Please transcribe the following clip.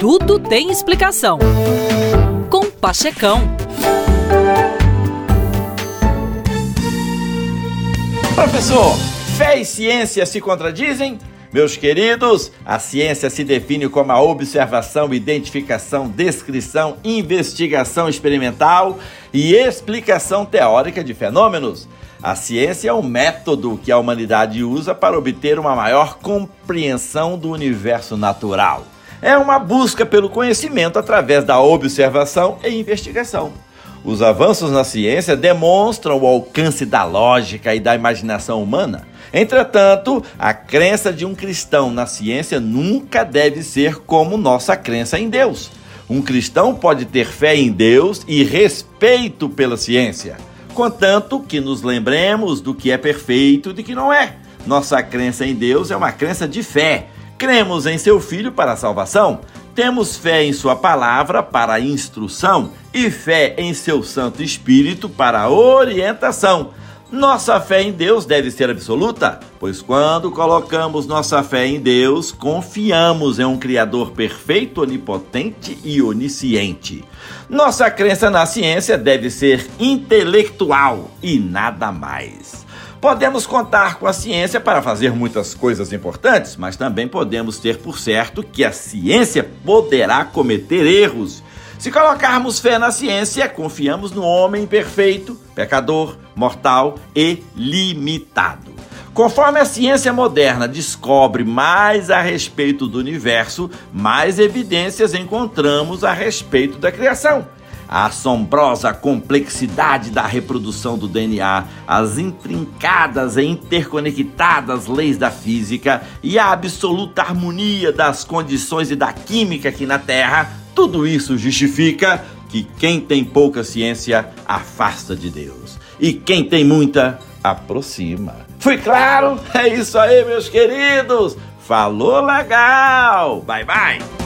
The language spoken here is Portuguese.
Tudo tem explicação. Com Pachecão. Professor, fé e ciência se contradizem? Meus queridos, a ciência se define como a observação, identificação, descrição, investigação experimental e explicação teórica de fenômenos. A ciência é um método que a humanidade usa para obter uma maior compreensão do universo natural. É uma busca pelo conhecimento através da observação e investigação. Os avanços na ciência demonstram o alcance da lógica e da imaginação humana. Entretanto, a crença de um cristão na ciência nunca deve ser como nossa crença em Deus. Um cristão pode ter fé em Deus e respeito pela ciência contanto que nos lembremos do que é perfeito e do que não é. Nossa crença em Deus é uma crença de fé. Cremos em seu Filho para a salvação. Temos fé em Sua palavra para a instrução e fé em seu Santo Espírito para a orientação. Nossa fé em Deus deve ser absoluta, pois quando colocamos nossa fé em Deus, confiamos em um Criador perfeito, onipotente e onisciente. Nossa crença na ciência deve ser intelectual e nada mais. Podemos contar com a ciência para fazer muitas coisas importantes, mas também podemos ter por certo que a ciência poderá cometer erros se colocarmos fé na ciência, confiamos no homem perfeito, pecador, mortal e limitado. Conforme a ciência moderna descobre mais a respeito do universo, mais evidências encontramos a respeito da criação. A assombrosa complexidade da reprodução do DNA, as intrincadas e interconectadas leis da física e a absoluta harmonia das condições e da química aqui na Terra tudo isso justifica que quem tem pouca ciência afasta de Deus e quem tem muita aproxima. Fui claro? É isso aí, meus queridos. Falou legal. Bye bye.